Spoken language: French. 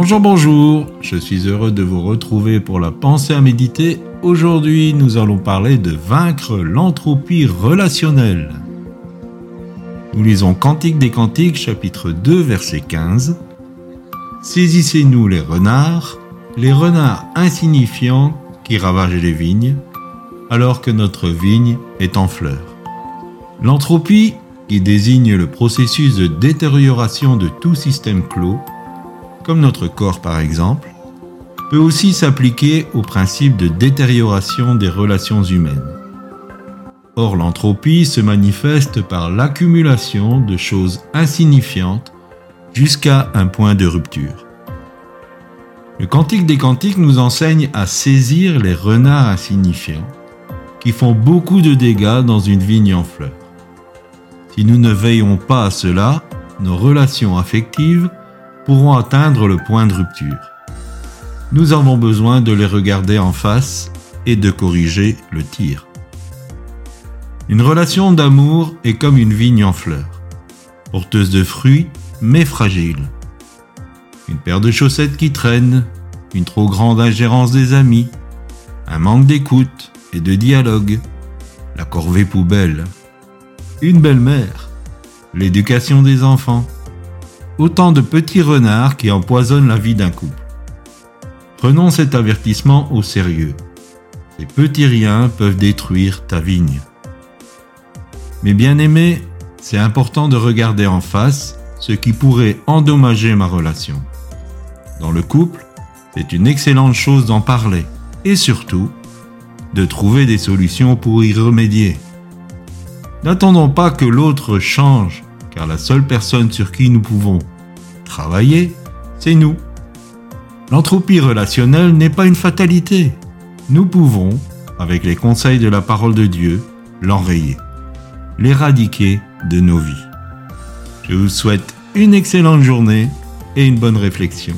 Bonjour, bonjour, je suis heureux de vous retrouver pour la pensée à méditer. Aujourd'hui, nous allons parler de vaincre l'entropie relationnelle. Nous lisons Cantique des Cantiques, chapitre 2, verset 15. Saisissez-nous les renards, les renards insignifiants qui ravagent les vignes, alors que notre vigne est en fleurs. L'entropie, qui désigne le processus de détérioration de tout système clos, comme notre corps par exemple, peut aussi s'appliquer au principe de détérioration des relations humaines. Or, l'entropie se manifeste par l'accumulation de choses insignifiantes jusqu'à un point de rupture. Le Cantique des Cantiques nous enseigne à saisir les renards insignifiants qui font beaucoup de dégâts dans une vigne en fleurs. Si nous ne veillons pas à cela, nos relations affectives pourront atteindre le point de rupture. Nous avons besoin de les regarder en face et de corriger le tir. Une relation d'amour est comme une vigne en fleurs, porteuse de fruits mais fragile. Une paire de chaussettes qui traîne, une trop grande ingérence des amis, un manque d'écoute et de dialogue, la corvée poubelle, une belle-mère, l'éducation des enfants, autant de petits renards qui empoisonnent la vie d'un couple. Prenons cet avertissement au sérieux. Ces petits riens peuvent détruire ta vigne. Mais bien aimé, c'est important de regarder en face ce qui pourrait endommager ma relation. Dans le couple, c'est une excellente chose d'en parler et surtout de trouver des solutions pour y remédier. N'attendons pas que l'autre change car la seule personne sur qui nous pouvons travailler, c'est nous. L'entropie relationnelle n'est pas une fatalité. Nous pouvons, avec les conseils de la parole de Dieu, l'enrayer, l'éradiquer de nos vies. Je vous souhaite une excellente journée et une bonne réflexion.